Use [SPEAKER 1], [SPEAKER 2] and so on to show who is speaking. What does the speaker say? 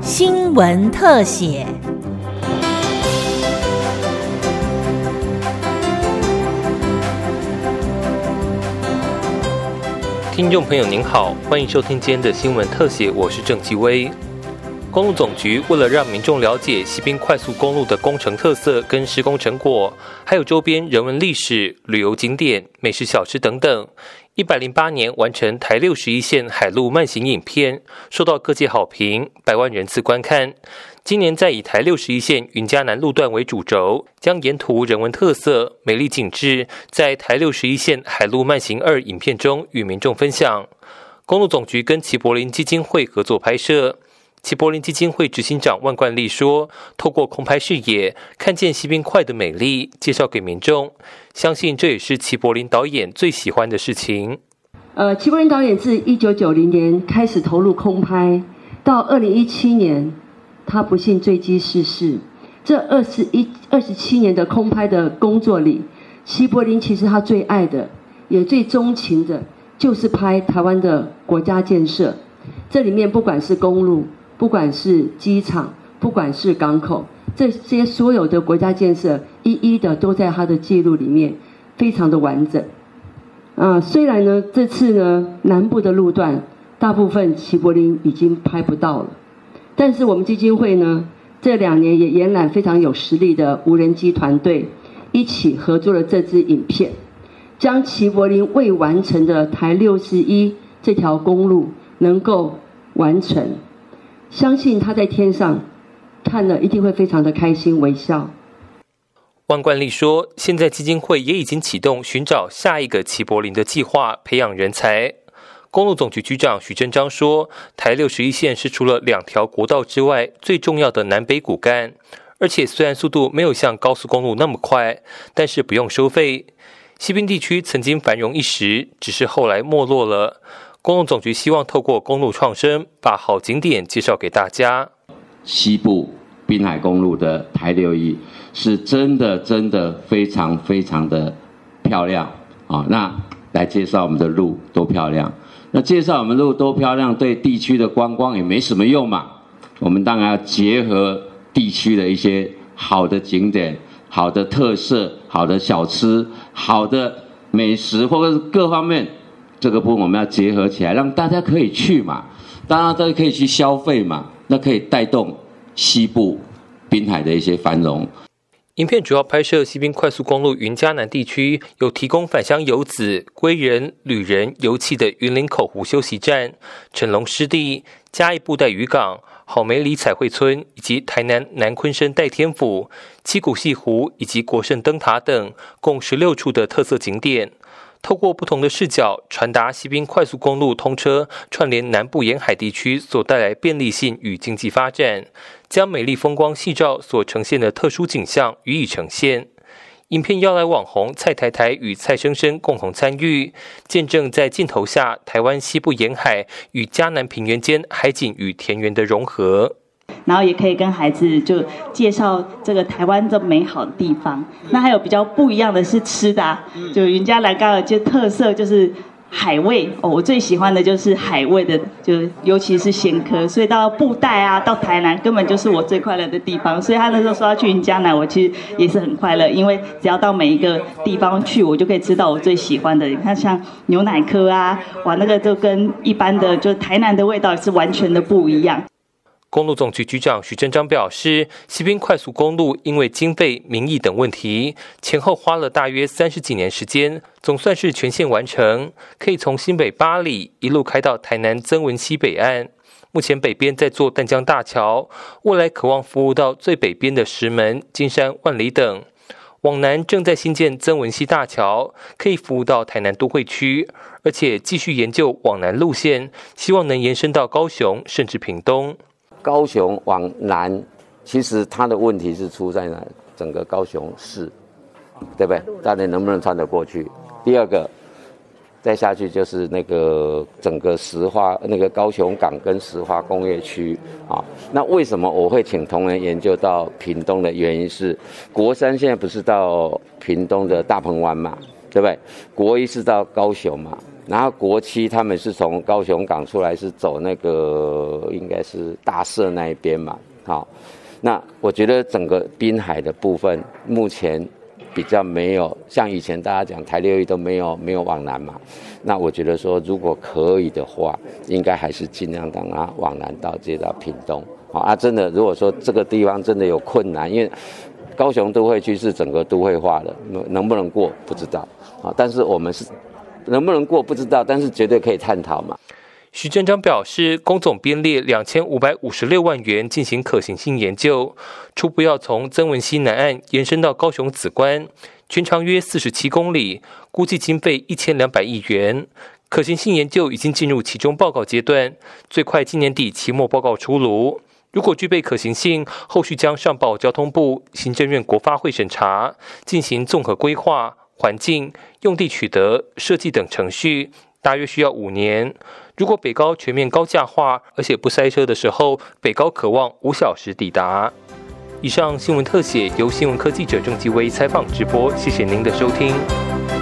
[SPEAKER 1] 新闻特写。
[SPEAKER 2] 听众朋友您好，欢迎收听今天的新闻特写，我是郑继威。公路总局为了让民众了解西滨快速公路的工程特色跟施工成果，还有周边人文历史、旅游景点、美食小吃等等，一百零八年完成台六十一线海陆慢行影片，受到各界好评，百万人次观看。今年在以台六十一线云嘉南路段为主轴，将沿途人文特色、美丽景致，在台六十一线海陆慢行二影片中与民众分享。公路总局跟齐柏林基金会合作拍摄。齐柏林基金会执行长万冠利说：“透过空拍视野，看见西滨快的美丽，介绍给民众。相信这也是齐柏林导演最喜欢的事情。”
[SPEAKER 3] 呃，齐柏林导演自一九九零年开始投入空拍，到二零一七年，他不幸坠机逝世。这二十一、二十七年的空拍的工作里，齐柏林其实他最爱的，也最钟情的，就是拍台湾的国家建设。这里面不管是公路，不管是机场，不管是港口，这些所有的国家建设，一一的都在他的记录里面，非常的完整。啊，虽然呢，这次呢，南部的路段大部分齐柏林已经拍不到了，但是我们基金会呢，这两年也延揽非常有实力的无人机团队，一起合作了这支影片，将齐柏林未完成的台六十一这条公路能够完成。相信他在天上看了一定会非常的开心微笑。
[SPEAKER 2] 万冠丽说：“现在基金会也已经启动寻找下一个齐柏林的计划，培养人才。”公路总局局长许振章说：“台六十一线是除了两条国道之外最重要的南北骨干，而且虽然速度没有像高速公路那么快，但是不用收费。西滨地区曾经繁荣一时，只是后来没落了。”公路总局希望透过公路创生，把好景点介绍给大家。
[SPEAKER 4] 西部滨海公路的台六一是真的真的非常非常的漂亮啊！那来介绍我们的路多漂亮？那介绍我们路多漂亮，对地区的观光也没什么用嘛。我们当然要结合地区的一些好的景点、好的特色、好的小吃、好的美食，或者是各方面。这个部分我们要结合起来，让大家可以去嘛，当然大家可以去消费嘛，那可以带动西部滨海的一些繁荣。
[SPEAKER 2] 影片主要拍摄西滨快速公路云嘉南地区，有提供返乡游子、归人、旅人游憩的云林口湖休息站、成龙湿地、嘉义布袋渔港、好美里彩绘村，以及台南南昆生代天府、七股西湖以及国盛灯塔等，共十六处的特色景点。透过不同的视角，传达西滨快速公路通车串联南部沿海地区所带来便利性与经济发展，将美丽风光细照所呈现的特殊景象予以呈现。影片邀来网红蔡台台与蔡生生共同参与，见证在镜头下台湾西部沿海与嘉南平原间海景与田园的融合。
[SPEAKER 5] 然后也可以跟孩子就介绍这个台湾这美好的地方。那还有比较不一样的是吃的，就云嘉南高尔就特色就是海味哦，我最喜欢的就是海味的，就尤其是鲜科。所以到布袋啊，到台南根本就是我最快乐的地方。所以他那时候说要去云嘉南，我其实也是很快乐，因为只要到每一个地方去，我就可以吃到我最喜欢的。你看像牛奶科啊，哇，那个就跟一般的就台南的味道是完全的不一样。
[SPEAKER 2] 公路总局局长许振章表示，西滨快速公路因为经费、民意等问题，前后花了大约三十几年时间，总算是全线完成，可以从新北八里一路开到台南曾文溪北岸。目前北边在做淡江大桥，未来渴望服务到最北边的石门、金山、万里等。往南正在新建曾文溪大桥，可以服务到台南都会区，而且继续研究往南路线，希望能延伸到高雄甚至屏东。
[SPEAKER 4] 高雄往南，其实它的问题是出在哪？整个高雄市，对不对？大家能不能穿得过去？第二个，再下去就是那个整个石化那个高雄港跟石化工业区啊。那为什么我会请同仁研究到屏东的原因是，国三现在不是到屏东的大鹏湾嘛，对不对？国一是到高雄嘛，然后国七他们是从高雄港出来，是走那个应该是大社那一边嘛，好，那我觉得整个滨海的部分目前比较没有像以前大家讲台六一都没有没有往南嘛，那我觉得说如果可以的话，应该还是尽量让它往南到接到屏东，好啊，真的如果说这个地方真的有困难，因为高雄都会区是整个都会化的，能能不能过不知道啊，但是我们是。能不能过不知道，但是绝对可以探讨嘛。
[SPEAKER 2] 徐正章表示，工总编列两千五百五十六万元进行可行性研究，初步要从曾文溪南岸延伸到高雄子关，全长约四十七公里，估计经费一千两百亿元。可行性研究已经进入其中报告阶段，最快今年底期末报告出炉。如果具备可行性，后续将上报交通部、行政院国发会审查，进行综合规划。环境、用地取得、设计等程序大约需要五年。如果北高全面高架化，而且不塞车的时候，北高渴望五小时抵达。以上新闻特写由新闻科记者郑继威采访直播，谢谢您的收听。